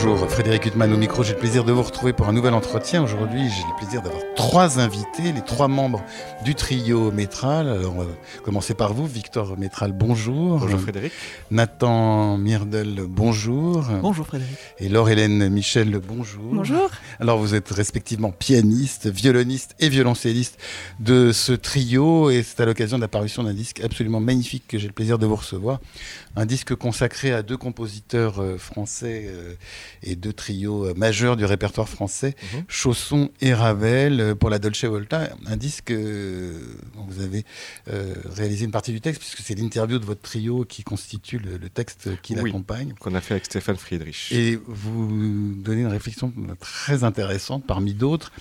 Bonjour, Frédéric Huttman au micro. J'ai le plaisir de vous retrouver pour un nouvel entretien. Aujourd'hui, j'ai le plaisir d'avoir trois invités, les trois membres du trio Métral. Alors, on va commencer par vous, Victor Métral, bonjour. Bonjour Frédéric. Nathan Mirdel, bonjour. Bonjour Frédéric. Et Laure-Hélène Michel, bonjour. Bonjour. Alors, vous êtes respectivement pianiste, violoniste et violoncelliste de ce trio. Et c'est à l'occasion de la parution d'un disque absolument magnifique que j'ai le plaisir de vous recevoir. Un disque consacré à deux compositeurs euh, français euh, et deux trios euh, majeurs du répertoire français, Mhm. Chausson et Ravel, euh, pour la Dolce Volta. Un disque euh, dont vous avez réalisé une partie du texte, puisque c'est l'interview de votre trio qui constitue le, le texte qui Oui. l'accompagne. Qu'on a fait avec Stéphane Friedrich. Et vous donnez une réflexion très intéressante parmi d'autres,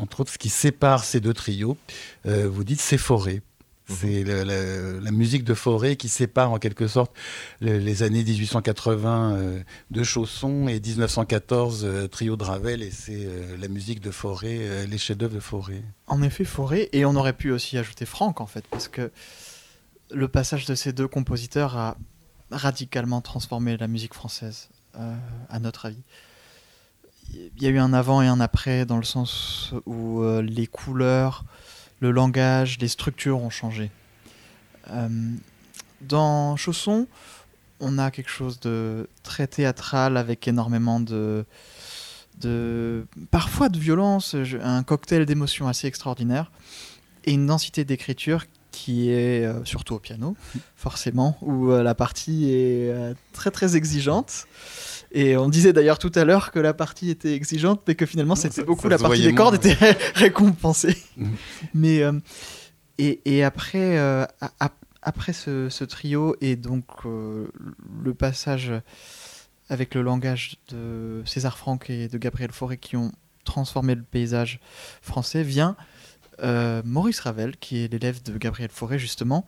entre autres ce qui sépare ces deux trios. Vous dites c'est forêt. C'est la, musique de forêt qui sépare en quelque sorte le- les années 1880 euh, de Chausson et 1914 euh, trio de Ravel et c'est euh, la musique de forêt, les chefs-d'œuvre de forêt. En effet, Forêt, et on aurait pu aussi ajouter Franck en fait, parce que le passage de ces deux compositeurs a radicalement transformé la musique française, à notre avis. Il y a eu un avant et un après dans le sens où les couleurs, le langage, les structures ont changé. Euh, dans Chausson, on a quelque chose de très théâtral avec énormément de, parfois de violence, un cocktail d'émotions assez extraordinaire et une densité d'écriture qui est euh, surtout au piano, forcément, où euh, la partie est très très exigeante. Et on disait d'ailleurs tout à l'heure que la partie était exigeante, mais que finalement c'était beaucoup ça la partie des cordes était récompensée. Mhm. mais euh, et, et après euh, après ce, ce trio et donc euh, le passage avec le langage de César Franck et de Gabriel Fauré qui ont transformé le paysage français vient Maurice Ravel, qui est l'élève de Gabriel Fauré justement,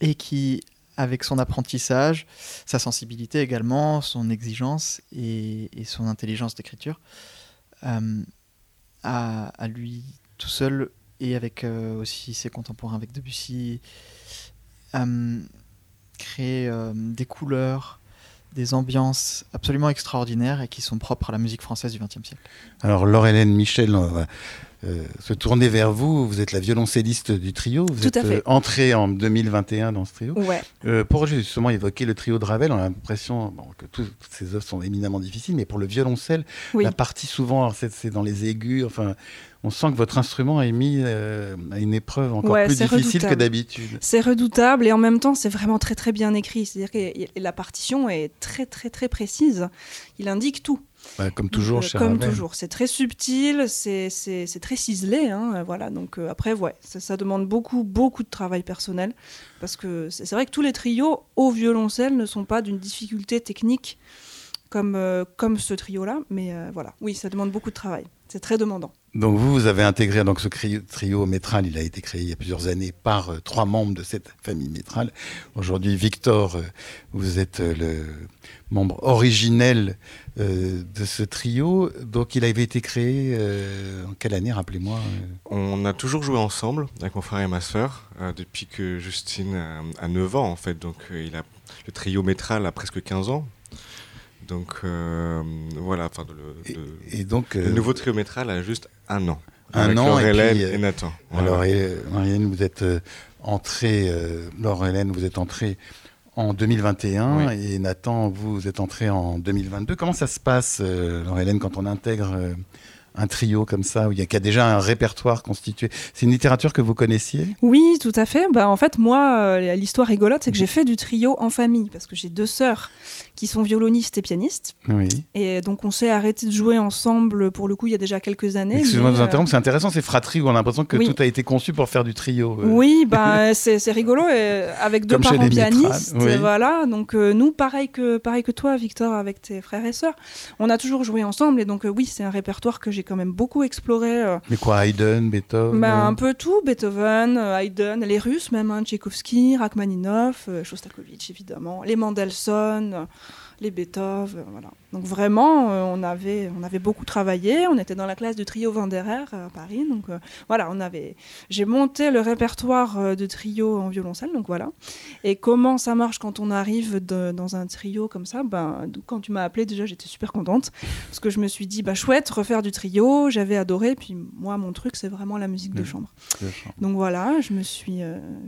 et qui, avec son apprentissage, sa sensibilité également, son exigence et, son intelligence d'écriture, euh, a lui tout seul et avec euh, aussi ses contemporains avec Debussy, euh, créé euh, des couleurs, des ambiances absolument extraordinaires et qui sont propres à la musique française du XXe siècle. Alors Laure-Hélène Michel, va euh, se tourner vers vous. Vous êtes la violoncelliste du trio. Vous Tout êtes euh, entrée en 2021 dans ce trio. Ouais. Euh, pour justement évoquer le trio de Ravel, on a l'impression bon, que tout- toutes ces œuvres sont éminemment difficiles, mais pour le violoncelle, Oui. la partie souvent, c'est dans les aigus, enfin, on sent que votre instrument est mis euh, à une épreuve encore Ouais, plus difficile que d'habitude. C'est redoutable et en même temps, c'est vraiment très très bien écrit. C'est-à-dire que la partition est très très très précise. Il indique tout. Bah, comme toujours Euh, Comme Ravel. toujours. C'est très subtil, c'est- très ciselé. hein, euh, voilà. Donc euh, après, ouais, ça, ça demande beaucoup beaucoup de travail personnel. Parce que c'est c'est vrai que tous les trios au violoncelle ne sont pas d'une difficulté technique comme, euh, comme ce trio-là. Mais euh, voilà, oui, ça demande beaucoup de travail. C'est très demandant. Donc vous, vous avez intégré donc ce trio métral. Il a été créé il y a plusieurs années par euh, trois membres de cette famille métrale. Aujourd'hui, Victor, euh, vous êtes euh, le membre originel de ce trio. Donc il avait été créé en quelle année, rappelez-moi On a toujours joué ensemble avec mon frère et ma sœur depuis que Justine a, a 9 ans en fait. Donc il a, le trio métral a presque 15 ans. Donc euh, voilà, enfin le, et, le- et donc, le nouveau trio métral a juste un an. Un an, et Laure-Hélène puis, et, euh, Nathan. Voilà. alors, et, Marianne, vous êtes euh, entrée, euh, Laure-Hélène, vous êtes entrée en 2021 et Nathan, vous, êtes entré en 2022. Comment ça se passe, euh, Laure-Hélène, quand on intègre euh, un trio comme ça, où il y a, qu'il y a déjà un répertoire constitué C'est une littérature que vous connaissiez? Oui, tout à fait. Bah, en fait, moi, euh, l'histoire rigolote, c'est que j'ai fait du trio en famille, parce que j'ai deux sœurs qui sont violonistes et pianistes. Oui. Et donc, on s'est arrêté de jouer ensemble, pour le coup, il y a déjà quelques années. Excusez-moi de vous euh, interrompre, c'est intéressant, c'est fratrie où on a l'impression que Oui. tout a été conçu pour faire du trio. euh. Oui, bah, c'est rigolo, et avec deux Comme parents pianistes. oui. Voilà, donc euh, nous, pareil que, pareil que toi, Victor, avec tes frères et sœurs, on a toujours joué ensemble. Et donc, oui, c'est un répertoire que j'ai quand même beaucoup exploré. euh, Mais quoi, Haydn, Beethoven bah, euh, un peu tout, Beethoven, euh, Haydn, les Russes même, hein, Tchaïkovski, Rachmaninoff, euh, Shostakovich évidemment, les Mendelssohn, les Beethoven, voilà. Donc vraiment, on, avait, on avait beaucoup travaillé. On était dans la classe du trio Vanderer à Paris. Donc voilà, on avait. J'ai monté le répertoire de trio en violoncelle. Donc voilà. Et comment ça marche quand on arrive dans un trio comme ça? Ben quand tu m'as appelé, déjà, j'étais super contente parce que je me suis dit, bah chouette, refaire du trio. J'avais adoré. Puis moi, mon truc, c'est vraiment la musique de chambre. Donc voilà, je me suis,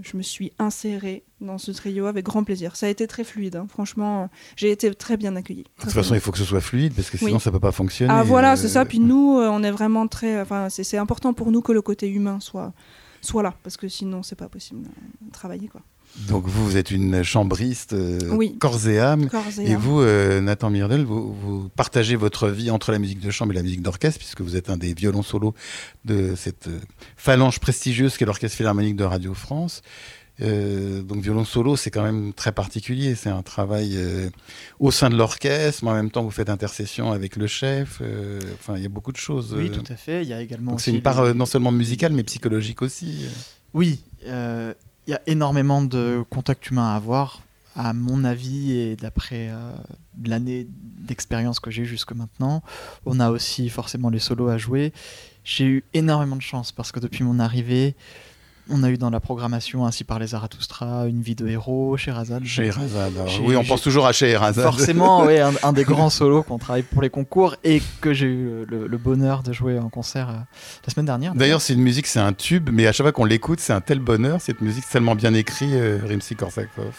je me suis insérée dans ce trio avec grand plaisir. Ça a été très fluide, hein. franchement, j'ai été très bien accueillie. De toute façon, il faut que ce soit fluide parce que sinon ça peut pas fonctionner. Ah voilà, c'est ça. Puis nous, euh, on est vraiment très, enfin, c'est important pour nous que le côté humain soit, soit là parce que sinon c'est pas possible de travailler quoi. Donc vous, vous êtes une chambriste euh, corps et âme. et, vous, euh, Nathan Mirdel, vous, vous, partagez votre vie entre la musique de chambre et la musique d'orchestre, puisque vous êtes un des violons solos de cette phalange prestigieuse qu'est l'Orchestre Philharmonique de Radio France. Euh, donc violon solo, c'est quand même très particulier. C'est un travail euh, au sein de l'orchestre, mais en même temps vous faites intercession avec le chef. Euh, enfin, il y a beaucoup de choses. Oui, tout à fait. Il y a également. C'est une part non seulement musicale, mais psychologique aussi. Oui, il y a énormément de contacts humains à avoir. À mon avis, et d'après l'année d'expérience que j'ai jusque maintenant, on a aussi forcément les solos à jouer. J'ai eu énormément de chance parce que depuis mon arrivée, on a eu dans la programmation ainsi par les Zarathustra une vie de héros, Sherazade. Sherazade, oui, on pense toujours à Sherazade. Forcément, oui, un, des grands solos qu'on travaille pour les concours et que j'ai eu le, bonheur de jouer en concert euh, la semaine dernière. D'ailleurs, c'est une musique, c'est un tube, mais à chaque fois qu'on l'écoute, c'est un tel bonheur, cette musique tellement bien écrite, euh, Rimsky-Korsakov.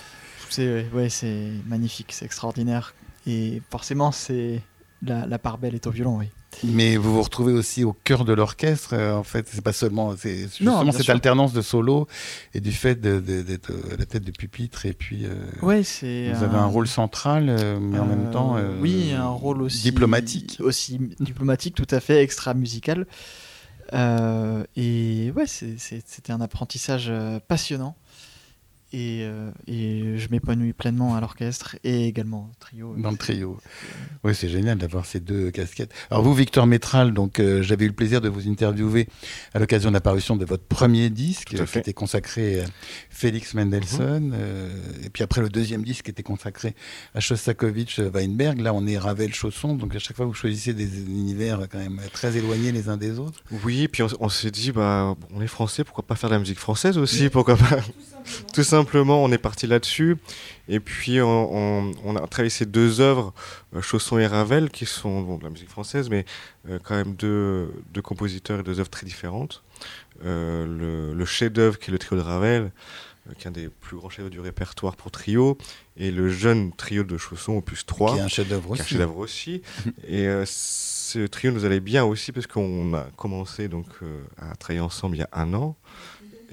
C'est ouais, c'est magnifique, c'est extraordinaire. Et forcément, c'est la, la part belle est au violon, oui. Mais vous vous retrouvez aussi au cœur de l'orchestre, euh, en fait. C'est pas seulement, c'est justement cette alternance de solo et du fait d'être à la tête du pupitre et puis. Euh, ouais, c'est. Vous avez un rôle central, euh, mais en même temps. oui, un rôle aussi. Diplomatique. Aussi diplomatique, tout à fait, extra musical. et ouais, c'était un apprentissage passionnant. Euh, et, je m'épanouis pleinement à l'orchestre et également au trio. Dans le trio. Oui, c'est génial d'avoir ces deux casquettes. Alors vous, Victor Métral, donc euh, j'avais eu le plaisir de vous interviewer à l'occasion de l'apparition de votre premier disque qui était consacré à Félix Mendelssohn. Mhm. Euh, et puis après le deuxième disque qui était consacré à Shostakovich Weinberg. Là, on est Ravel Chausson. Donc à chaque fois, vous choisissez des univers quand même très éloignés les uns des autres. Oui, puis on, s'est dit, bah, on est français, pourquoi pas faire de la musique française aussi Pourquoi pas tout simplement, on est parti là-dessus. Et puis, on, a travaillé ces deux œuvres, euh, Chausson et Ravel, qui sont de la musique française, mais euh, quand même deux, compositeurs et deux œuvres très différentes. Euh, le, chef-d'œuvre qui est le trio de Ravel, qui est un des plus grands chefs-d'œuvre du répertoire pour trio, et le jeune trio de Chausson, opus 3, qui est un chef-d'œuvre aussi. Chef aussi. et ce trio nous allait bien aussi parce qu'on a commencé donc à travailler ensemble il y a un an.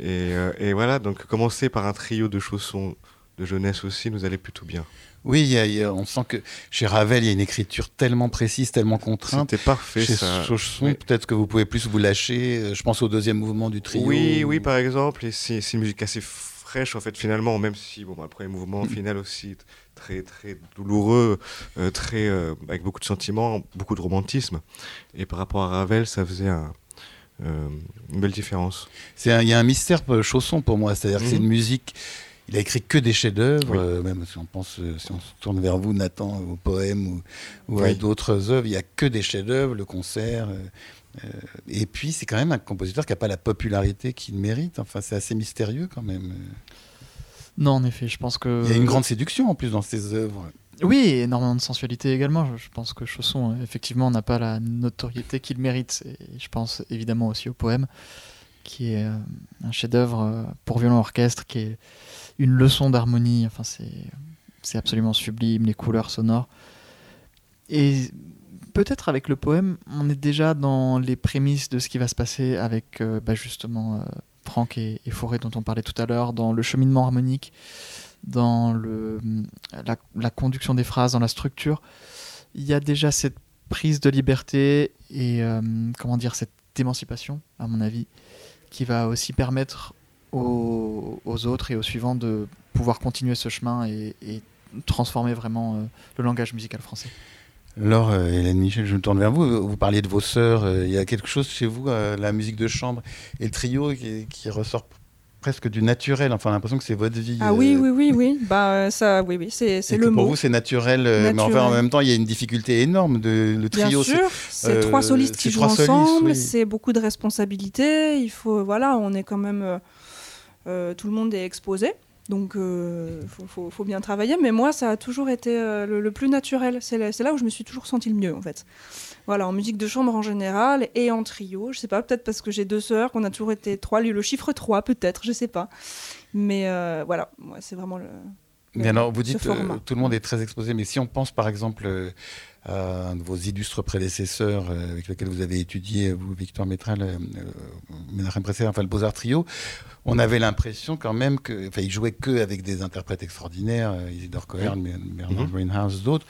Euh, et, voilà, donc commencer par un trio de chaussons de jeunesse aussi nous allait plutôt bien. Oui, on sent que chez Ravel, il y a une écriture tellement précise, tellement contrainte. C'était parfait. Chez Chausson, peut-être que vous pouvez plus vous lâcher. Euh, je pense au deuxième mouvement du trio. Oui, oui, par exemple. Et c'est une musique assez fraîche, en fait, finalement, même si, bon, après, le mouvement mm. final aussi, très, très douloureux, euh, très, avec beaucoup de sentiments, beaucoup de romantisme. Et par rapport à Ravel, ça faisait un, une belle différence. Il y a un mystère chausson pour moi, c'est-à-dire que c'est mhm. une musique. Il a écrit que des chefs-d'œuvre, euh, même si on pense, euh, si on se tourne vers vous, Nathan, au poème ou, à d'autres œuvres, il n'y a que des chefs-d'œuvre, le concert. et puis, c'est quand même un compositeur qui n'a pas la popularité qu'il mérite. Enfin, c'est assez mystérieux quand même. Non, en effet, je pense que. Il y a une grande séduction en plus dans ses œuvres. Oui, énormément de sensualité également. Je, pense que Chausson, effectivement, n'a pas la notoriété qu'il mérite. Je pense évidemment aussi au poème, qui est euh, un chef-d'œuvre euh, pour violon orchestre, qui est une leçon d'harmonie. Enfin, c'est absolument sublime, les couleurs sonores. Et peut-être avec le poème, on est déjà dans les prémices de ce qui va se passer avec euh, bah, justement Franck et, et dont on parlait tout à l'heure, dans le cheminement harmonique dans le, la, conduction des phrases, dans la structure, il y a déjà cette prise de liberté et euh, comment dire cette émancipation, à mon avis, qui va aussi permettre aux, autres et aux suivants de pouvoir continuer ce chemin et, transformer vraiment euh, le langage musical français. Alors, euh, Hélène Michel, je me tourne vers vous. Vous parliez de vos sœurs. Il y a quelque chose chez vous, la musique de chambre et le trio, qui ressort presque du naturel. Enfin, on a l'impression que c'est votre vie. Ah oui, oui, oui, oui. Bah, ça, oui, oui, c'est le mot. Pour vous, c'est naturel, Mais enfin, en même temps, il y a une difficile énorme. De, le trio, Bien sûr, c'est trois solistes qui jouent ensemble. C'est beaucoup de responsabilités. Il faut, voilà, on est quand même. tout le monde est exposé. Donc, il euh, faut, bien travailler. Mais moi, ça a toujours été euh, le, plus naturel. C'est là, où je me suis toujours senti le mieux, en fait. Voilà, en musique de chambre en général et en trio. Je sais pas, peut-être parce que j'ai deux sœurs, qu'on a toujours été trois. Le chiffre 3, peut-être, je sais pas. Mais euh, voilà, c'est vraiment le. Mais alors, vous dites, tout le monde est très exposé. Mais si on pense, par exemple, à un de vos illustres prédécesseurs avec lesquels vous avez étudié, vous, Victoire Métral, euh, Ménachem enfin le Beaux-Arts Trio, on avait l'impression quand même que, enfin, il jouait que avec des interprètes extraordinaires, euh, Isidore Cohen, Bernard mhm. Greenhouse, d'autres.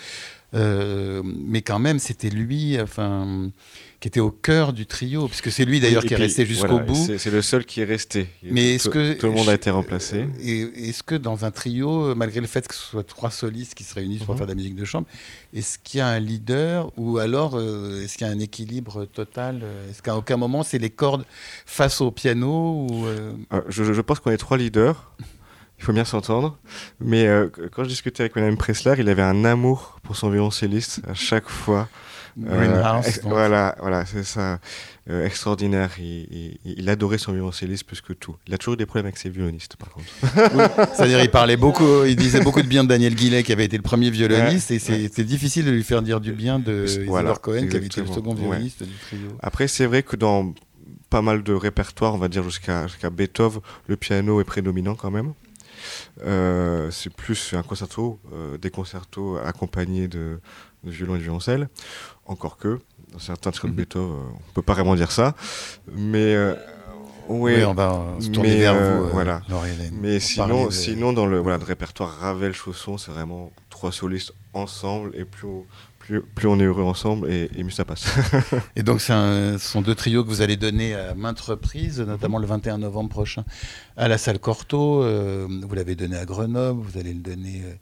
Euh, mais quand même, c'était lui, enfin, qui était au cœur du trio, puisque c'est lui d'ailleurs qui est resté jusqu'au bout. C'est le seul qui est resté. Mais est-ce que tout le monde a été remplacé Est-ce que dans un trio, malgré le fait que ce soit trois solistes qui se réunissent pour mhm. faire de la musique de chambre, est-ce qu'il y a un leader ou alors euh, est-ce qu'il y a un équilibre total Est-ce qu'à aucun moment c'est les cordes face au piano ou, euh? je, je pense qu'on est trois leaders il faut bien s'entendre. Mais euh, quand je discutais avec Mme Pressler, il avait un amour pour son violoncelliste à chaque fois. Greenhouse. Euh, voilà, voilà, c'est ça. Euh, extraordinaire. Il, il, adorait son violoncelliste plus que tout. Il a toujours eu des problèmes avec ses violonistes, par contre. C'est-à-dire, il parlait beaucoup, il disait beaucoup de bien de Daniel Guillet, qui avait été le premier violoniste, et c'était difficile de lui faire dire du bien de voilà, Cohen, qui avait été le second violoniste du trio. Après, c'est vrai que dans pas mal de répertoires, on va dire jusqu'à jusqu'à Beethoven, le piano est prédominant quand même. Euh, c'est plus un concerto, euh, des concertos accompagnés de, violon et de violoncelle. Encore que, dans certains trucs de mhm. Beethoven, euh, on peut pas vraiment dire ça. Mais. oui, on va se tourner vers vous, voilà. Mais sinon, sinon, dans le, voilà, le répertoire Ravel-Chausson, c'est vraiment trois solistes ensemble et plus plus, on est heureux ensemble et, mieux ça passe. et donc, ce sont deux trios que vous allez donner à maintes reprises, notamment le 21 novembre prochain à la salle Cortot. Euh, vous l'avez donné à Grenoble, vous allez le donner euh,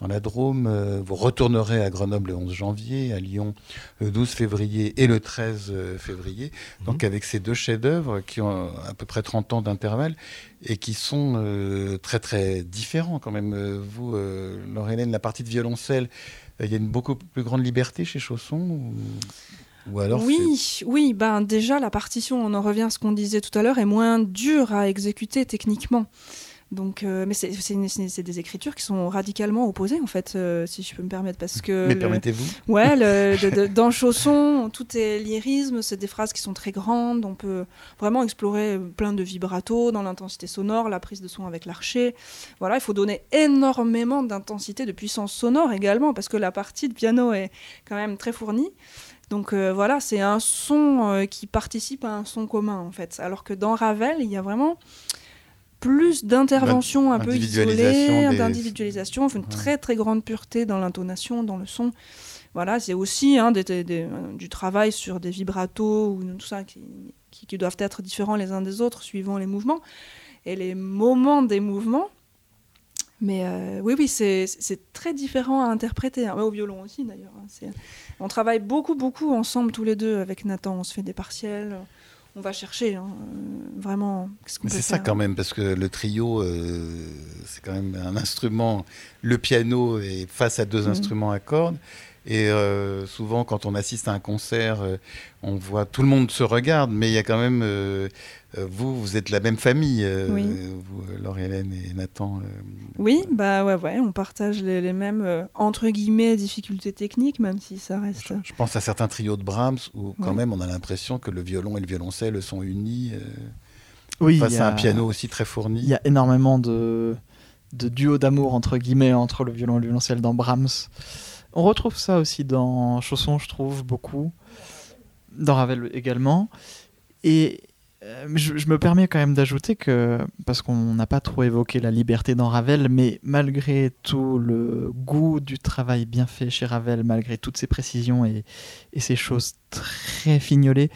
dans la Drôme. Euh, vous retournerez à Grenoble le 11 janvier, à Lyon le 12 février et le 13 février. Mhm. Donc, avec ces deux chefs-d'œuvre qui ont à peu près 30 ans d'intervalle et qui sont très, très différents quand même. vous, Laure-Hélène, la partie de violoncelle il y a une beaucoup plus grande liberté chez Chausson ou... alors oui, oui, ben déjà la partition, on en revient à ce qu'on disait tout à l'heure, est moins dure à exécuter techniquement. Donc, euh, mais c'est des écritures qui sont radicalement opposées, en fait, euh, si je peux me permettre. Parce que mais permettez-vous Ouais, le, dans Chausson, tout est lyrisme, c'est des phrases qui sont très grandes. On peut vraiment explorer plein de vibrato dans l'intensité sonore, la prise de son avec l'archer. Voilà, il faut donner énormément d'intensité, de puissance sonore également, parce que la partie de piano est quand même très fournie. Donc euh, voilà, c'est un son qui participe à un son commun, en fait. Alors que dans Ravel, il y a vraiment plus d'intervention un peu isolée, d'individualisation, une très très grande pureté dans l'intonation, dans le son. Voilà, c'est aussi hein, du travail sur des vibratos ou tout ça qui, qui, doivent être différents les uns des autres suivant les mouvements et les moments des mouvements. Mais euh, oui, oui, c'est très différent à interpréter. Hein. au violon aussi d'ailleurs. Hein. On travaille beaucoup, beaucoup ensemble tous les deux avec Nathan. On se fait des partiels on va chercher hein, euh, vraiment. C'est ça quand même, parce que le trio, euh, c'est quand même un instrument. Le piano est face à deux mhm. instruments à cordes. Et euh, souvent, quand on assiste à un concert, on voit tout le monde se regarde, mais il y a quand même euh, vous, vous êtes la même famille, euh, vous, Laure-Hélène et Nathan. Euh, oui, bah ouais, ouais, on partage les, mêmes entre guillemets difficultés techniques, même si ça reste. Je, pense à certains trios de Brahms où quand même on a l'impression que le violon et le violoncelle sont unis. oui, face à un piano aussi très fourni. Il y a énormément de, de duos d'amour entre guillemets entre le violon et le violoncelle dans Brahms. On retrouve ça aussi dans Chausson, je trouve beaucoup, dans Ravel également. Et euh, je, me permets quand même d'ajouter que, parce qu'on n'a pas trop évoqué la liberté dans Ravel, mais malgré tout le goût du travail bien fait chez Ravel, malgré toutes ses précisions et, ces choses très fignolées,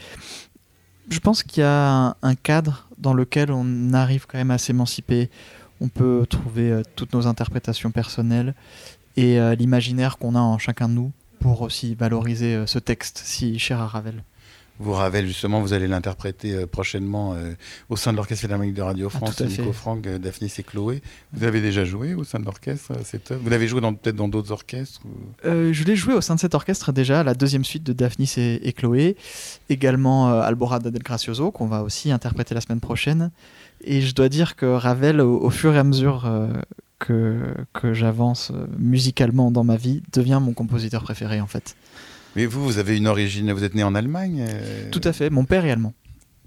je pense qu'il y a un, cadre dans lequel on arrive quand même à s'émanciper. On peut trouver euh, toutes nos interprétations personnelles et euh, l'imaginaire qu'on a en chacun de nous pour aussi valoriser ce texte si cher à Ravel. Vous, Ravel, justement, vous allez l'interpréter euh, prochainement euh, au sein de l'Orchestre Philharmonique de Radio Ah, France, à Nico. Franck, euh, Daphnis et Chloé. Vous avez déjà joué au sein de l'orchestre euh, cette œuvre? Vous l'avez joué peut-être dans d'autres orchestres ou- Euh, je l'ai joué au sein de cet orchestre déjà, la deuxième suite de Daphnis et, et Chloé, également euh, Alborada del Gracioso, qu'on va aussi interpréter la semaine prochaine. Et je dois dire que Ravel, au, au fur et à mesure euh, que, que j'avance euh, musicalement dans ma vie, devient mon compositeur préféré en fait. Mais vous, vous avez une origine, vous êtes né en Allemagne euh, Tout à fait, mon père est allemand.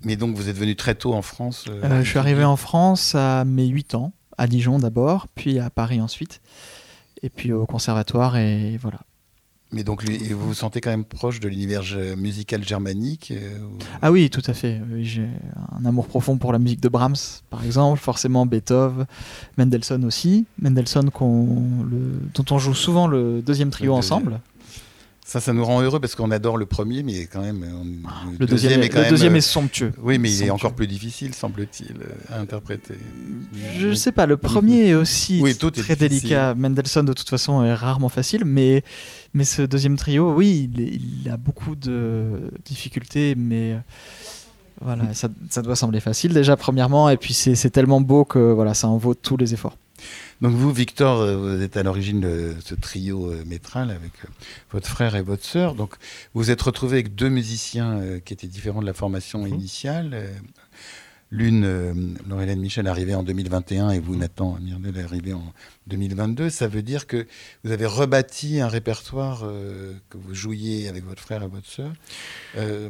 Mais donc vous êtes venu très tôt en France euh, Euh, je suis arrivé en France à mes 8 ans, à Dijon d'abord, puis à Paris ensuite, et puis au conservatoire, et voilà. Mais donc vous vous sentez quand même proche de l'univers musical germanique euh, ou- Ah oui, tout à fait. J'ai un amour profond pour la musique de Brahms, par exemple, forcément Beethoven, Mendelssohn aussi. Mendelssohn le- dont on joue souvent le deuxième trio Le deuxième. ensemble. Ça, ça nous rend heureux parce qu'on adore le premier, mais quand même. on- Le deuxième, est, quand le même, deuxième euh, est somptueux. Oui, mais il est encore plus difficile, semble-t-il, euh, à interpréter. Je sais pas, le premier est aussi Oui, tout est très délicat. Mendelssohn, de toute façon, est rarement facile, mais, mais ce deuxième trio, oui, il, a beaucoup de difficultés, mais euh, voilà, ça, ça doit sembler facile déjà, premièrement, et puis c'est c'est tellement beau que voilà, ça en vaut tous les efforts. Donc vous, Victor, euh, vous êtes à l'origine de ce trio euh, métral avec euh, votre frère et votre sœur. Donc vous vous êtes retrouvé avec deux musiciens qui étaient différents de la formation Mhm. initiale. L'une, Laurelène Michel, arrivée en 2021 et vous, Nathan Mirdel, est arrivé en 2022. Ça veut dire que vous avez rebâti un répertoire euh, que vous jouiez avec votre frère et votre sœur, euh,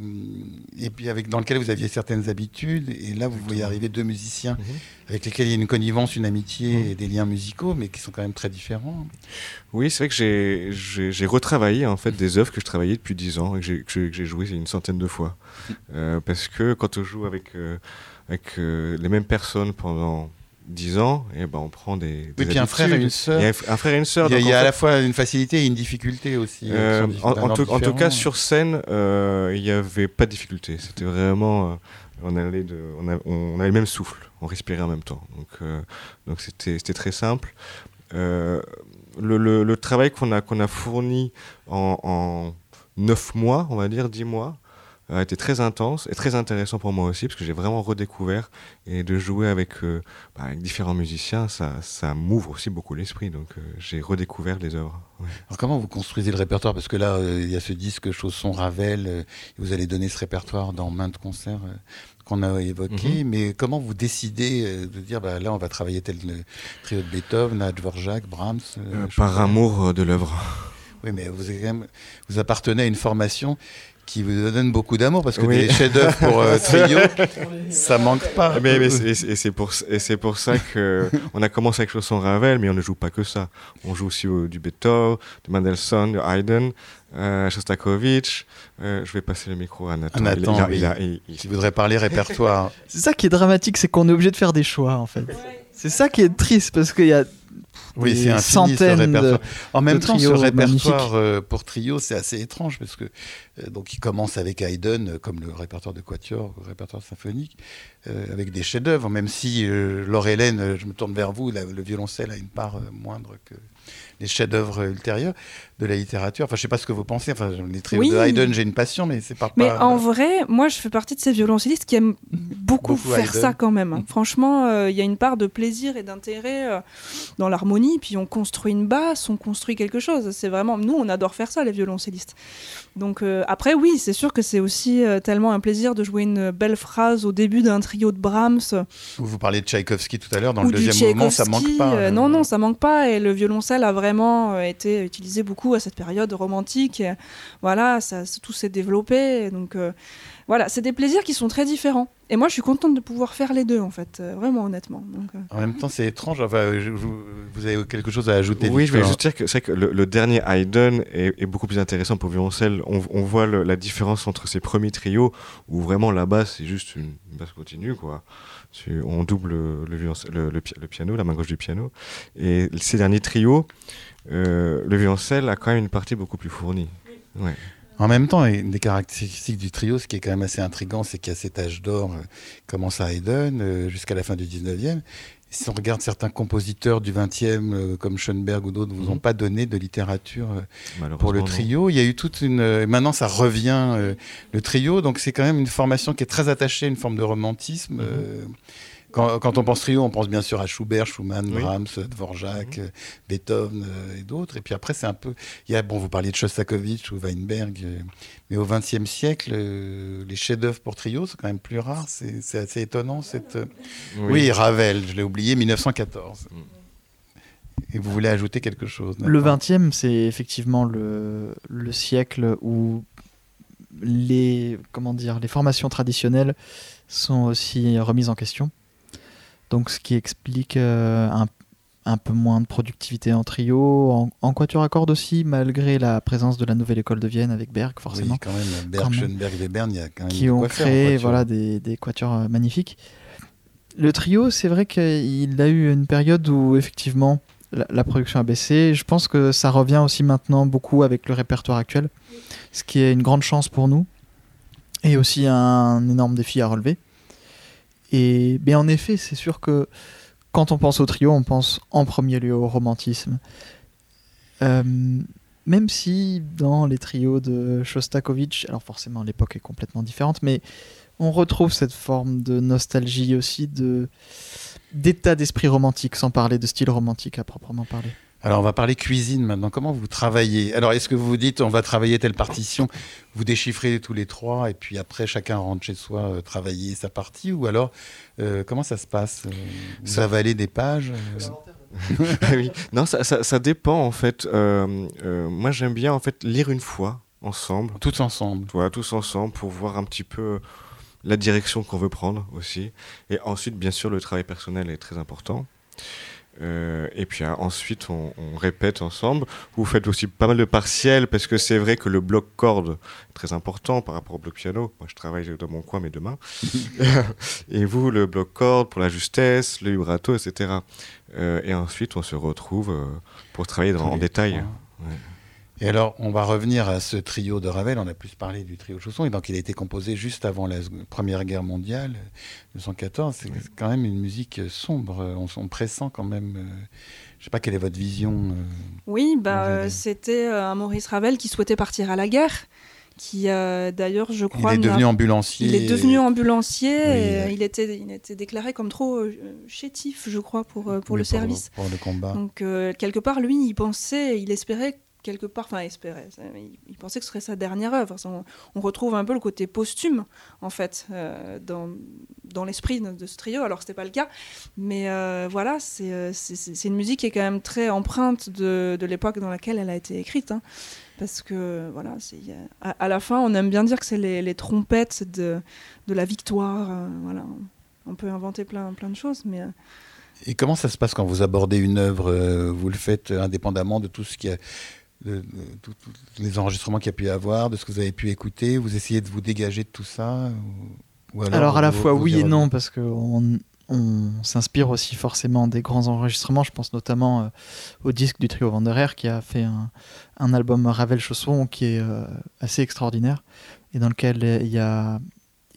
et puis avec, dans lequel vous aviez certaines habitudes. Et là, vous voyez arriver deux musiciens Mhm. avec lesquels il y a une connivence, une amitié Mhm. et des liens musicaux, mais qui sont quand même très différents. Oui, c'est vrai que j'ai- retravaillé en fait des œuvres que je travaillais depuis 10 ans et que j'ai- jouées une centaine de fois. Euh, parce que quand on joue avec, avec les mêmes personnes pendant 10 ans, et ben on prend des, Et des puis un frère et une sœur. Il y a un, frère et une sœur. Il y a, donc, il y a en à la fois une facilité et une difficulté aussi. euh, euh, en, tout, en tout cas, sur scène, euh, il n'y avait pas de difficulté. C'était vraiment. euh, on, allait de, on, a- on avait le même souffle, on respirait en même temps. Donc donc c'était très simple. Le, le- le travail qu'on a, qu'on a fourni en, en 9 mois, on va dire 10 mois, a été très intense et très intéressant pour moi aussi, parce que j'ai vraiment redécouvert et de jouer avec, euh, bah, avec différents musiciens, ça, ça m'ouvre aussi beaucoup l'esprit. Donc euh, j'ai redécouvert les œuvres. Ouais. Alors comment vous construisez le répertoire? Parce que là, euh, il y a ce disque Chausson Ravel, vous allez donner ce répertoire dans maintes concerts qu'on a évoqués, Mhm. mais comment vous décidez de dire, bah, là, on va travailler tel le trio de Beethoven, Dvorak, Brahms par amour de l'œuvre. Oui, mais vous, vous appartenez à une formation qui vous donne beaucoup d'amour, parce que Oui. des chefs-d'œuvre pour euh, trio, ça manque pas. Ah, Mais, et c'est- pour, et c'est pour ça que on a commencé avec Chausson Ravel, mais on ne joue pas que ça. On joue aussi au- du Beethoven, du Mendelssohn, du Haydn, euh, Shostakovich. Euh, je vais passer le micro à Nathan. Il- Nathan, il a- oui. il a- il- il- Qui voudrait parler répertoire. C'est ça qui est dramatique, c'est qu'on est obligé de faire des choix en fait. C'est ça qui est triste parce qu'il y a Oui, c'est un centaines de- En même temps, ce répertoire euh, pour trio, c'est assez étrange parce que euh, donc il commence avec Haydn, euh, comme le répertoire de quatuor, le répertoire symphonique, euh, avec des chefs-d'œuvre. Même si euh, Laure Hélène, euh, je me tourne vers vous, la- le violoncelle a une part euh, moindre que les chefs-d'œuvre ultérieurs de la littérature. Enfin, je sais pas ce que vous pensez. Enfin, les trios Oui. de Haydn, j'ai une passion, mais c'est pas. Mais pas- en vrai, moi, je fais partie de ces violoncellistes qui aiment beaucoup, Beaucoup faire Haydn. ça quand même. Mm. Franchement, euh, il y a une part de plaisir et d'intérêt euh, dans l'harmonie. Puis on construit une basse, on construit quelque chose. C'est vraiment, nous, on adore faire ça, les violoncellistes. Donc euh, après, oui, c'est sûr que c'est aussi tellement un plaisir de jouer une belle phrase au début d'un trio de Brahms Vous parliez de Tchaïkovski tout à l'heure. Dans le deuxième moment, ça manque pas. Euh, euh, non, non, ça manque pas. Et le violoncelle a vraiment euh, été utilisé beaucoup à cette période romantique. Et, voilà, ça, tout s'est développé. Donc euh, voilà, c'est des plaisirs qui sont très différents. Et moi, je suis contente de pouvoir faire les deux, en fait, euh, vraiment honnêtement. Donc, euh, En même temps, c'est étrange. Enfin, je- vous, vous avez quelque chose à ajouter Oui, je vais Victor juste dire que c'est vrai que le, le dernier Haydn est, est beaucoup plus intéressant pour violoncelle. On, on voit le- la différence entre ces premiers trios où vraiment la basse c'est juste une basse continue quoi. Tu- on double le, violoncelle- le, le pi- le piano, la main gauche du piano. Et ces derniers trios, euh, le violoncelle a quand même une partie beaucoup plus fournie. Ouais. En même temps, une des caractéristiques du trio, ce qui est quand même assez intriguant, c'est qu'il y a cet âge d'or, euh, commence à Haydn euh, jusqu'à la fin du 19e, si on regarde certains compositeurs du 20e, euh, comme Schoenberg ou d'autres, vous Mhm. ont pas donné de littérature euh, pour le non. trio. Il y a eu toute une. maintenant, ça revient, le trio. Donc, c'est quand même une formation qui est très attachée à une forme de romantisme. Mhm. Quand, quand on pense trio, on pense bien sûr à Schubert, Schumann, Oui. Brahms, Dvorak, Mhm. euh, Beethoven euh, et d'autres. Et puis après, c'est un peu. Il y a, bon, vous parliez de Shostakovich ou Weinberg, euh, mais au XXe siècle, euh, les chefs-d'œuvre pour trio, c'est quand même plus rare. C'est assez étonnant. Cette... Oui. Ravel, je l'ai oublié, 1914. Mm. Et vous voulez ajouter quelque chose Le 20e, c'est effectivement le, le siècle où les, comment dire, les formations traditionnelles sont aussi remises en question. Donc, ce qui explique euh, un, un peu moins de productivité en trio, en, en quatuor à cordes aussi, malgré la présence de la nouvelle école de Vienne avec Berg, forcément? Oui, quand même, Berg, Quand même. Schoenberg, Webern, il y a quand même qui ont créé voilà, des, des quatuors euh, magnifiques. Le trio, c'est vrai qu'il a eu une période où effectivement la, la production a baissé. Je pense que ça revient aussi maintenant beaucoup avec le répertoire actuel, ce qui est une grande chance pour nous et aussi un énorme défi à relever. Et bien en effet, c'est sûr que quand on pense au trio, on pense en premier lieu au romantisme. Euh, même si dans les trios de Shostakovich, alors forcément l'époque est complètement différente, mais on retrouve cette forme de nostalgie aussi, d'état d'esprit romantique, sans parler de style romantique à proprement parler. Alors, on va parler cuisine maintenant. Comment vous travaillez? Alors, est-ce que vous vous dites, on va travailler telle partition, vous déchiffrez tous les trois, et puis après, chacun rentre chez soi euh, travailler sa partie? Ou alors, euh, comment ça se passe? Euh, Vous avalez des pages? Oui. Non, ça, ça- ça dépend en fait. Euh, moi, j'aime bien en fait lire une fois ensemble, Tous ensemble voilà, tous ensemble, pour voir un petit peu la direction qu'on veut prendre aussi. Et ensuite, bien sûr, le travail personnel est très important. Euh, et puis hein, ensuite, on, on répète ensemble. Vous faites aussi pas mal de partiels parce que c'est vrai que le bloc corde est très important par rapport au bloc piano. Moi, je travaille dans mon coin mes deux mains. et vous, le bloc corde pour la justesse, le vibrato, etc. Euh, et ensuite, on se retrouve euh, pour travailler dans- en détail. Ouais. Et alors, on va revenir à ce trio de Ravel. On a plus parlé du trio Chausson. Et donc, il a été composé juste avant la Première Guerre mondiale, 1914. C'est c'est quand même une musique sombre. On, on pressent quand même. euh, je sais pas quelle est votre vision. euh, Oui, bah, euh, c'était euh, un Maurice Ravel qui souhaitait partir à la guerre, qui euh, d'ailleurs, je il crois, est n'a- devenu ambulancier. il est devenu ambulancier. Oui, et, il a- euh, il, était, il était déclaré comme trop euh, chétif, je crois, pour, euh, pour Oui, le service. Pour, le combat. Donc euh, quelque part, lui, il pensait, il espérait quelque part, enfin espérait, il, pensait que ce serait sa dernière œuvre. On, retrouve un peu le côté posthume, en fait, euh, dans, dans l'esprit de, ce trio. Alors c'était pas le cas, mais euh, voilà, c'est euh, c'est- une musique qui est quand même très empreinte de, de l'époque dans laquelle elle a été écrite. hein. parce que voilà, à, la fin, on aime bien dire que c'est les, trompettes de, de la victoire. voilà, on peut inventer plein, plein de choses, mais Et comment ça se passe quand vous abordez une œuvre Vous le faites indépendamment de tout ce qui a. de- tout- les enregistrements qu'il y a pu y avoir, de ce que vous avez pu écouter, vous essayez de vous dégager de tout ça ou, ou Alors, à la vous- fois vous oui et non, parce qu'on on, s'inspire aussi forcément des grands enregistrements. Je pense notamment euh, au disque du trio Vanderer qui a fait un, un album Ravel Chausson qui est euh, assez extraordinaire et dans lequel euh, il y a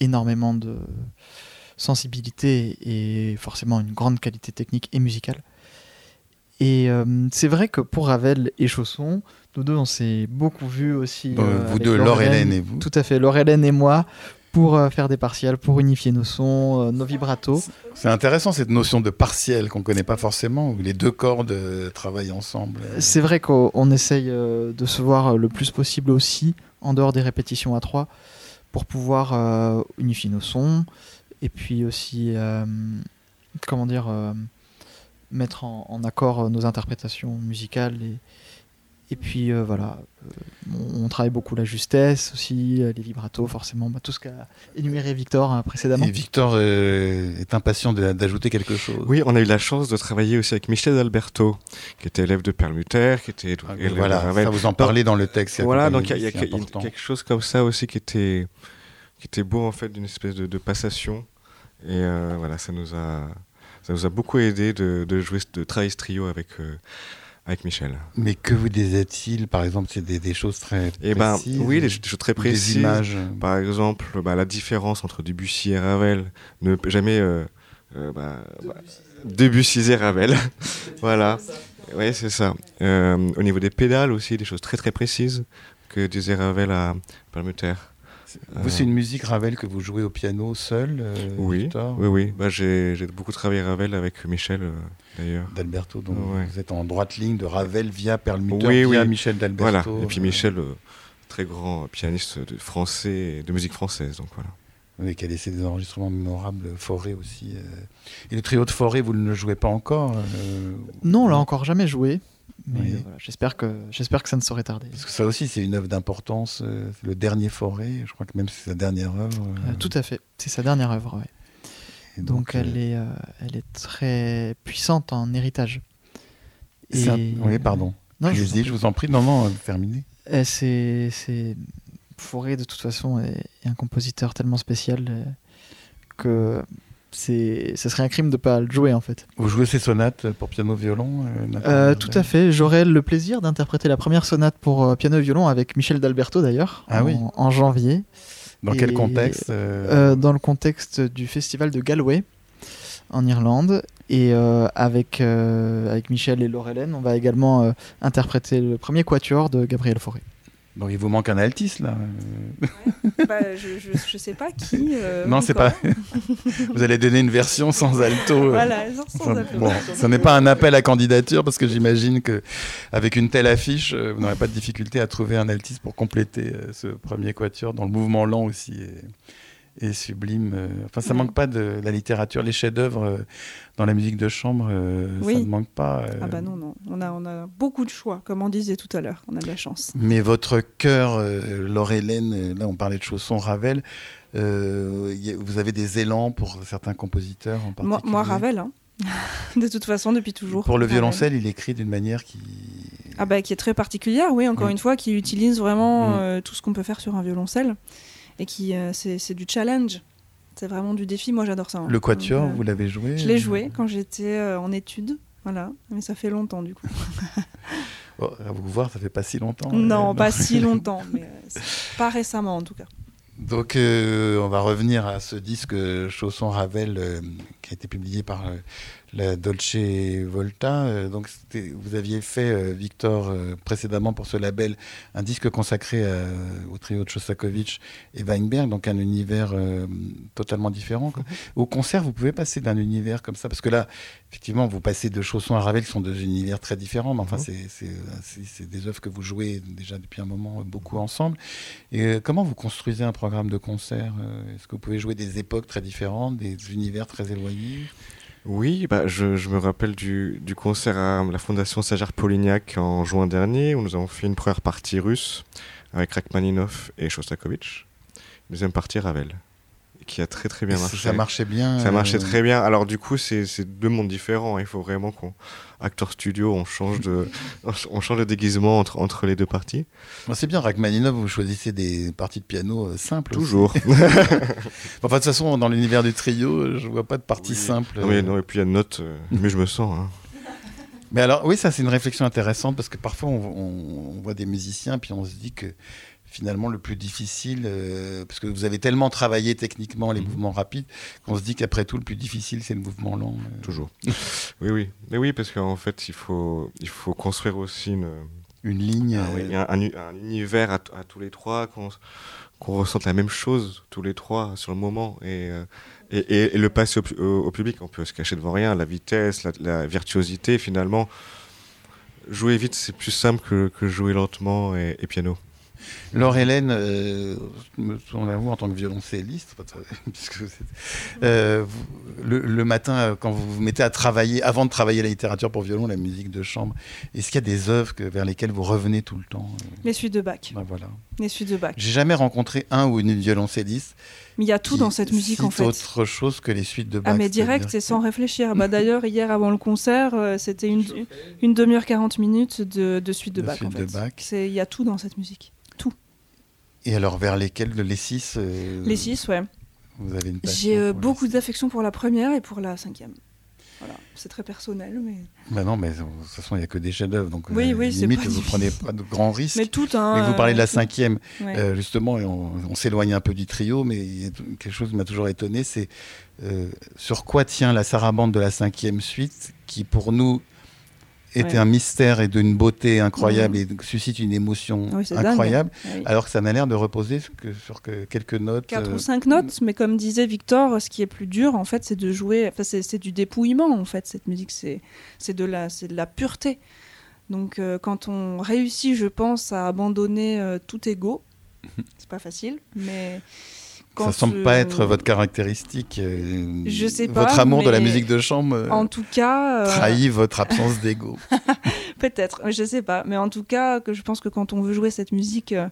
énormément de sensibilité et forcément une grande qualité technique et musicale. Et euh, c'est vrai que pour Ravel et Chausson, nous deux on s'est beaucoup vus aussi. Euh, vous deux, Laure Laure Hélène. Hélène et vous. Tout à fait, Laure Hélène et moi, pour euh, faire des partiels, pour unifier nos sons, euh, nos vibratos. C'est intéressant cette notion de partiel qu'on ne connaît pas forcément, où les deux cordes travaillent ensemble. C'est vrai qu'on on essaye de se voir le plus possible aussi, en dehors des répétitions à trois, pour pouvoir unifier nos sons, et puis aussi, comment dire, mettre en, en accord nos interprétations musicales. Et, et puis euh, voilà, euh, on, on travaille beaucoup la justesse aussi, euh, les vibratos forcément, bah, tout ce qu'a énuméré Victor hein, précédemment. Et Victor euh, est impatient de- d'ajouter quelque chose. Oui, on a eu la chance de travailler aussi avec Michel Alberto, qui était élève de Perlmutter, qui était Ah, élève de voilà, Ravel. ça vous en parlez dans le texte. Voilà, donc il y y a quelque chose comme ça aussi qui était, qui était beau en fait, d'une espèce de, de passation. Et euh, voilà, ça nous a, ça nous a beaucoup aidé de, de jouer, de travailler ce trio avec, euh, avec Michel. Mais que vous disait-il Par exemple, c'est des, des choses très Et ben, précises oui, des, choses très des précises. images. Par exemple, bah, la différence entre Debussy et Ravel, ne jamais euh, euh, bah, bah, Debussy et Ravel. voilà. Oui, c'est ça. Euh, au niveau des pédales aussi, des choses très très précises que disait Ravel à Permuter. Vous, c'est une musique Ravel que vous jouez au piano seul euh, Oui, Victor oui, oui. Bah, j'ai beaucoup travaillé Ravel avec Michel, euh, d'ailleurs. D'Alberto, donc Ouais. vous êtes en droite ligne de Ravel via Perlmutter, Oui, via oui. Michel d'Alberto. Voilà. Et puis euh, Michel, euh, très grand pianiste de français et de musique française. Donc voilà. Oui, qui a laissé des enregistrements mémorables, Forêt aussi. euh. Et le trio de Forêt, vous ne le jouez pas encore euh, Non, on l'a encore jamais joué. Mais Oui. voilà, j'espère que j'espère que ça ne saurait tarder. Parce que ça aussi, c'est une œuvre d'importance. euh, c'est le dernier Forêt, je crois que même c'est sa dernière œuvre. euh. Euh, tout à fait. C'est sa dernière œuvre. Et Donc, elle est euh, elle est très puissante en héritage. un- Oui, pardon. Non, je vous en je vous en prie. Non, non, terminé. Euh, c'est c'est Fauré de toute façon est, un compositeur tellement spécial que c'est ce serait un crime de pas le jouer en fait. Vous jouez ces sonates pour piano violon euh, Euh, tout à fait. J'aurai le plaisir d'interpréter la première sonate pour euh, piano violon avec Michel d'Alberto d'ailleurs Ah en, oui. en janvier Dans quel contexte euh, dans le contexte du festival de Galway en Irlande et euh, avec euh, avec Michel et Laurelène on va également euh, interpréter le premier quatuor de Gabriel Fauré. Donc il vous manque un altis là. euh. Bah, je, je, je sais pas qui. euh, non, c'est pas. vous allez donner une version sans alto. euh. Voilà, sans, sans appeler. bon, ce n'est pas un appel à candidature parce que j'imagine que avec une telle affiche, euh, vous n'aurez pas de difficulté à trouver un altis pour compléter euh, ce premier quatuor dont le mouvement lent aussi est, est sublime. euh. Enfin, ça Ouais. manque pas de la littérature, les chefs-d'œuvre euh, dans la musique de chambre, euh, ça ne manque pas. Ah bah non, non. On a, on a beaucoup de choix, comme on disait tout à l'heure. On a de la chance. Mais votre cœur, Laure-Hélène, euh, là on parlait de chaussons Ravel, euh, a- vous avez des élans pour certains compositeurs en particulier Moi, moi, Ravel, hein. de toute façon, depuis toujours. Pour le Ravel. violoncelle, il écrit d'une manière qui... Ah bah, qui est très particulière, oui, encore Mm. une fois, qui utilise vraiment Mm. euh, tout ce qu'on peut faire sur un violoncelle. Et qui, euh, c'est du challenge. C'est vraiment du défi. Moi, j'adore ça. hein. Le quatuor, Donc, euh, vous l'avez joué Je l'ai joué quand j'étais euh, en études. Voilà, mais ça fait longtemps du coup. Oh, à vous voir, ça fait pas si longtemps. non, euh, pas si longtemps, mais euh, pas récemment en tout cas. Donc, euh, on va revenir à ce disque euh, Chausson Ravel euh, qui a été publié par euh, la Dolce Volta. Euh, donc, vous aviez fait, euh, Victor, euh, précédemment pour ce label, un disque consacré à- au trio de Shostakovich et Weinberg, donc un univers euh, totalement différent. quoi. Au concert, vous pouvez passer d'un univers comme ça, parce que là, effectivement, vous passez de Chausson à Ravel, qui sont deux univers très différents, mais enfin, Mhm. c'est- des œuvres que vous jouez déjà depuis un moment beaucoup ensemble. Et euh, comment vous construisez un programme de concert Est-ce que vous pouvez jouer des époques très différentes, des univers très éloignés? Oui, bah, je, me rappelle du, concert à la Fondation Sajar Polignac en juin dernier, où nous avons fait une première partie russe avec Rachmaninov et Shostakovich. Deuxième partie Ravel, qui a très très bien marché. Ça marchait bien. Ça marchait euh, très bien. Alors du coup, c'est deux mondes différents. Il faut vraiment qu'on, acteur studio, on change de, on change de déguisement entre, entre les deux parties. bon, c'est bien, Rachmaninov, vous choisissez des parties de piano euh, simples. Toujours. Enfin, de toute façon, dans l'univers du trio, euh, je vois pas de partie Oui. simple. non, mais, non, et puis il y a une note, euh, mieux je me sens. hein. Mais alors, oui, ça, c'est une réflexion intéressante parce que parfois, on, on- on voit des musiciens, puis on se dit que finalement, le plus difficile, euh, parce que vous avez tellement travaillé techniquement les Mhm. mouvements rapides, qu'on se dit qu'après tout, le plus difficile, c'est le mouvement lent. euh. Toujours. oui, oui. Mais oui, parce qu'en fait, il faut, il faut construire aussi une, Une ligne. Ah oui, euh, un, un- un univers à, tous les trois, qu'on qu'on ressente la même chose tous les trois sur le moment. Et, et, et- et le passer au, pu- au- au public, on peut se cacher devant rien, la vitesse, la, la virtuosité, finalement. Jouer vite, c'est plus simple que, que jouer lentement et piano. Laure Hélène, euh, me tourne à vous en tant que violoncelliste, puisque euh, le, le matin, euh, quand vous vous mettez à travailler, avant de travailler la littérature pour violon, la musique de chambre, est-ce qu'il y a des œuvres que- vers lesquelles vous revenez tout le temps euh? Les suites de Bach. Ben voilà. Les suites de Bach. J'ai jamais rencontré un ou une violoncelliste Mais il y a tout dans cette musique en fait. autre chose que les suites de Bach. Ah mais direct et sans réfléchir. Bah d'ailleurs hier avant le concert, euh, c'était une, une demi-heure 40 minutes de, de suite de De Bach suite en de fait. Bach. C'est il y a tout dans cette musique. Et alors vers lesquelles les six euh, Les six, ouais. Vous avez une passion J'ai euh, beaucoup d'affection pour la première et pour la cinquième. Voilà, c'est très personnel, mais. Bah non, mais de toute façon, il n'y a que des chefs-d'œuvre, donc Oui, euh, oui, limite, pas vous prenez pas de grands risques. Mais tout, hein. Mais vous parlez de la cinquième, ouais. euh, justement, et on, on s'éloigne un peu du trio, mais quelque chose qui m'a toujours étonné, c'est euh, sur quoi tient la sarabande de la cinquième suite, qui pour nous était Ouais. un mystère et d'une beauté incroyable et suscite une émotion Oui, c'est dingue. incroyable, Oui. alors que ça n'a l'air de reposer que, sur que quelques notes. Quatre euh, ou cinq notes, mais comme disait Victor, ce qui est plus dur, en fait, c'est de jouer. Enfin, c'est du dépouillement, en fait. Cette musique, c'est de la, de la pureté. Donc, euh, quand on réussit, je pense, à abandonner euh, tout ego, c'est pas facile, mais quand ça semble euh, pas être votre caractéristique. euh, Je sais pas, Votre amour de la musique de chambre euh, En tout cas, euh, trahit votre absence d'ego. Peut-être, je sais pas. Mais en tout cas, que je pense que quand on veut jouer cette musique, euh,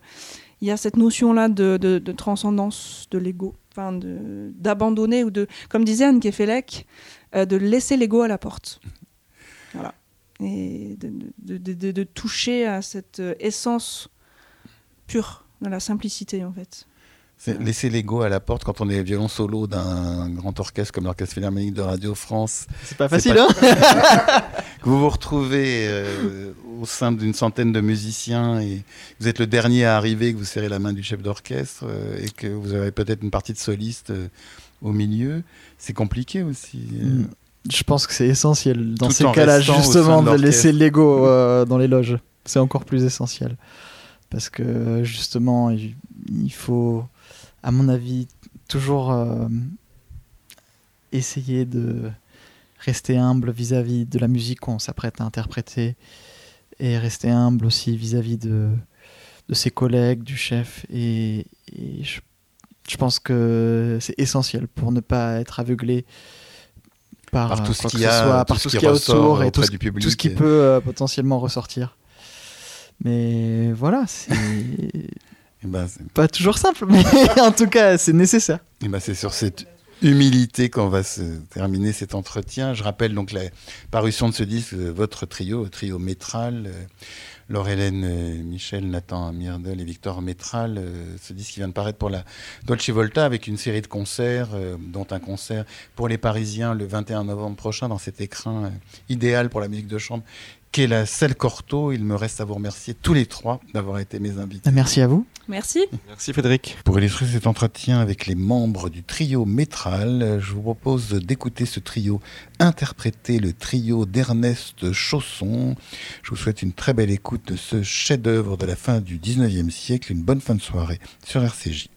il y a cette notion-là de, de- de transcendance de l'ego. Enfin, de- d'abandonner ou de, comme disait Anne Kefelec, de laisser l'ego à la porte. Voilà. Et de, de- de- de- de toucher à cette essence pure, dans la simplicité, en fait. Laisser l'ego à la porte quand on est violon solo d'un grand orchestre comme l'Orchestre Philharmonique de Radio France. C'est pas facile, pas- hein vous vous retrouvez euh, au sein d'une centaine de musiciens et vous êtes le dernier à arriver, que vous serrez la main du chef d'orchestre euh, et que vous avez peut-être une partie de soliste euh, au milieu. C'est compliqué aussi. Mm. Je pense que c'est essentiel dans Tout ces cas-là, justement, de de laisser l'ego euh, dans les loges. C'est encore plus essentiel. Parce que justement, il faut, à mon avis, toujours euh, essayer de rester humble vis-à-vis de la musique qu'on s'apprête à interpréter et rester humble aussi vis-à-vis de, de ses collègues, du chef. Et, et je, je pense que c'est essentiel pour ne pas être aveuglé par, Par tout ce qu'il y a, soit, par tout qui ce qu'il y a ressort autour et tout ce, tout qui peut euh, potentiellement ressortir. Mais voilà, c'est Eh ben, pas toujours simple, mais en tout cas, c'est nécessaire. eh ben, c'est sur cette humilité qu'on va se terminer cet entretien. Je rappelle donc la parution de ce disque, euh, votre trio, trio Métral, euh, Laure-Hélène euh, Michel, Nathan Mirdel et Victor Métral. ce disque qui vient de paraître pour la Dolce Volta avec une série de concerts, dont un concert pour les Parisiens le 21 novembre prochain dans cet écrin idéal pour la musique de chambre qu'est la Selle Corto. Il me reste à vous remercier tous les trois d'avoir été mes invités. Merci à vous. Merci. Merci Frédéric. Pour illustrer cet entretien avec les membres du trio Métral, je vous propose d'écouter ce trio interpréter le trio d'Ernest Chausson. Je vous souhaite une très belle écoute de ce chef-d'œuvre de la fin du 19e siècle. Une bonne fin de soirée sur RCJ.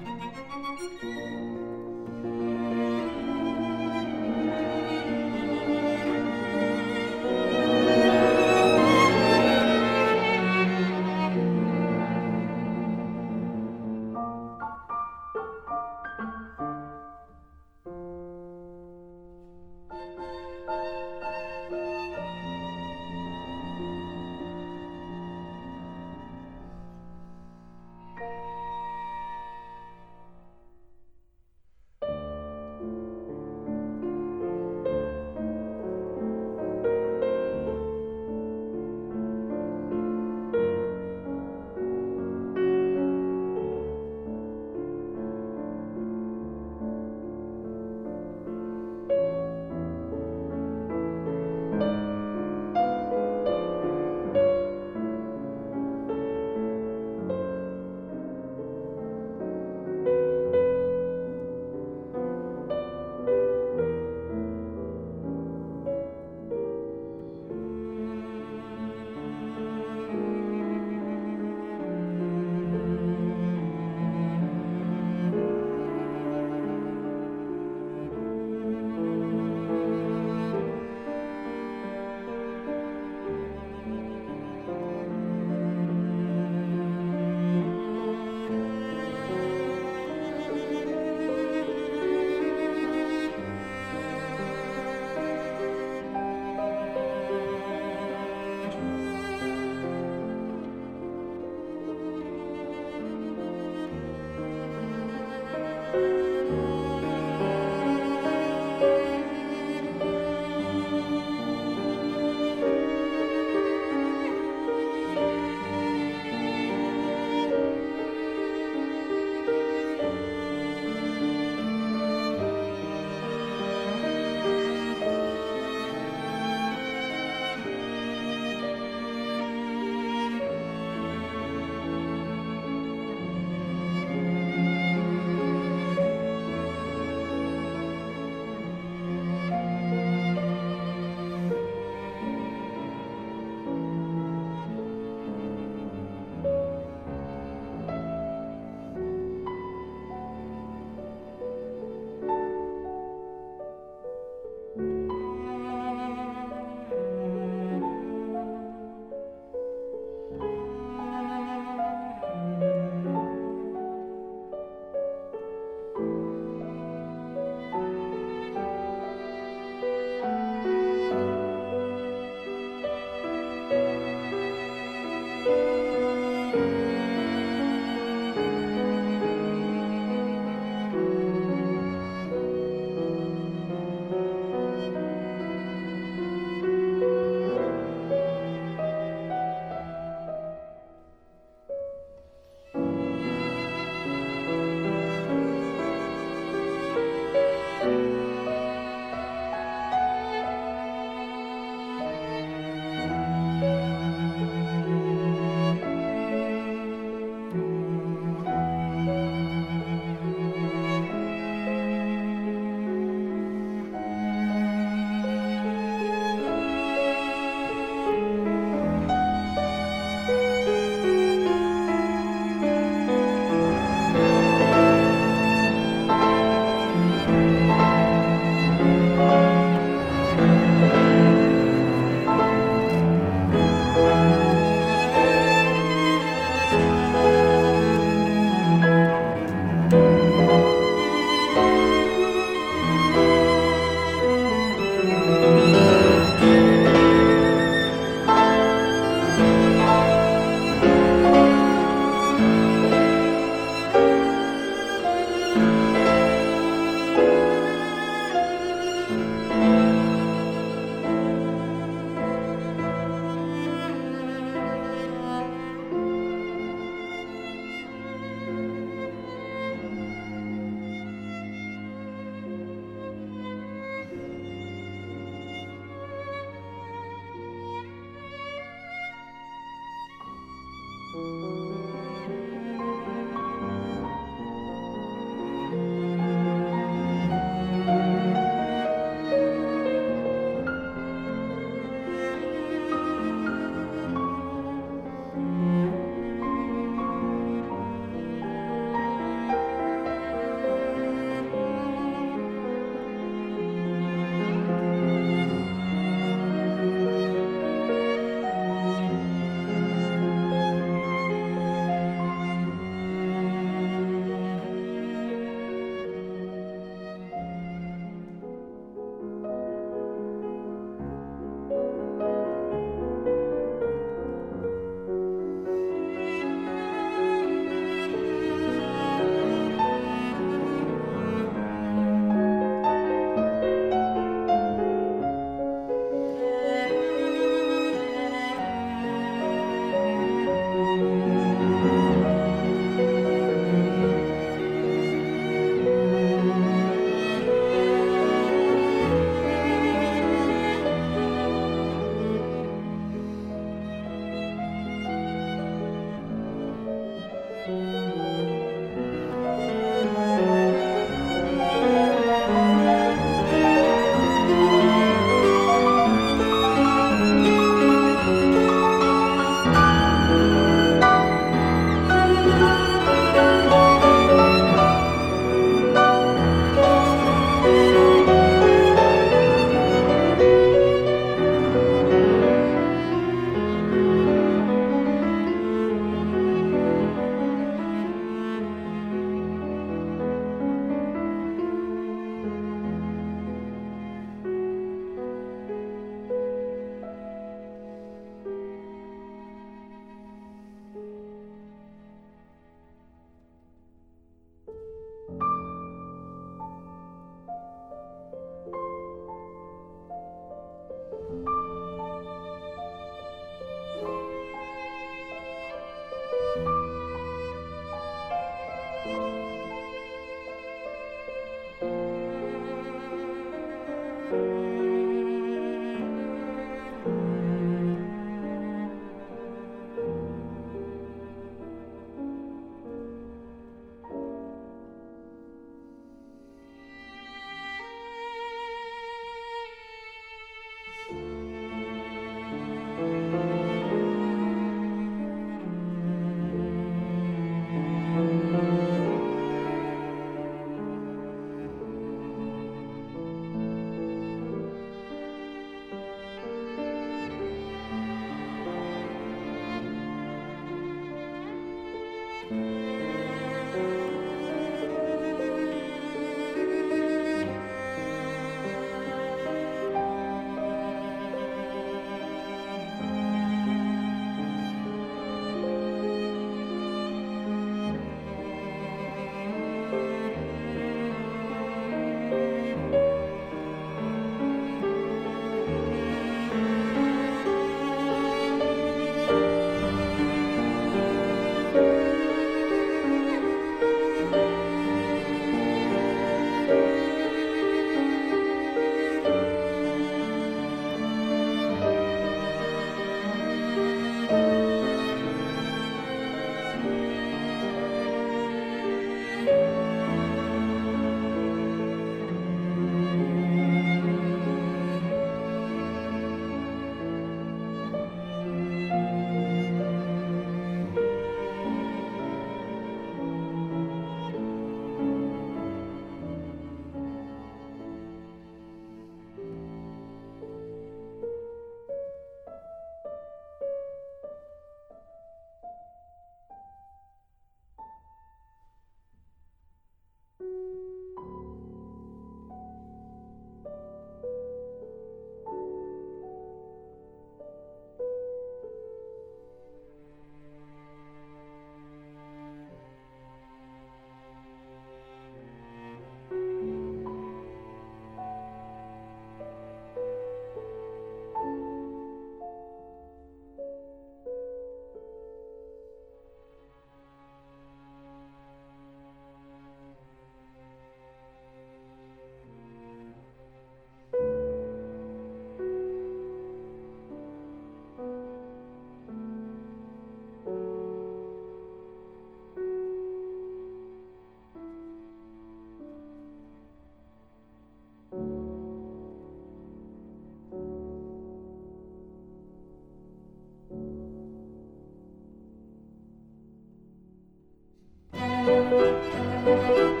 Música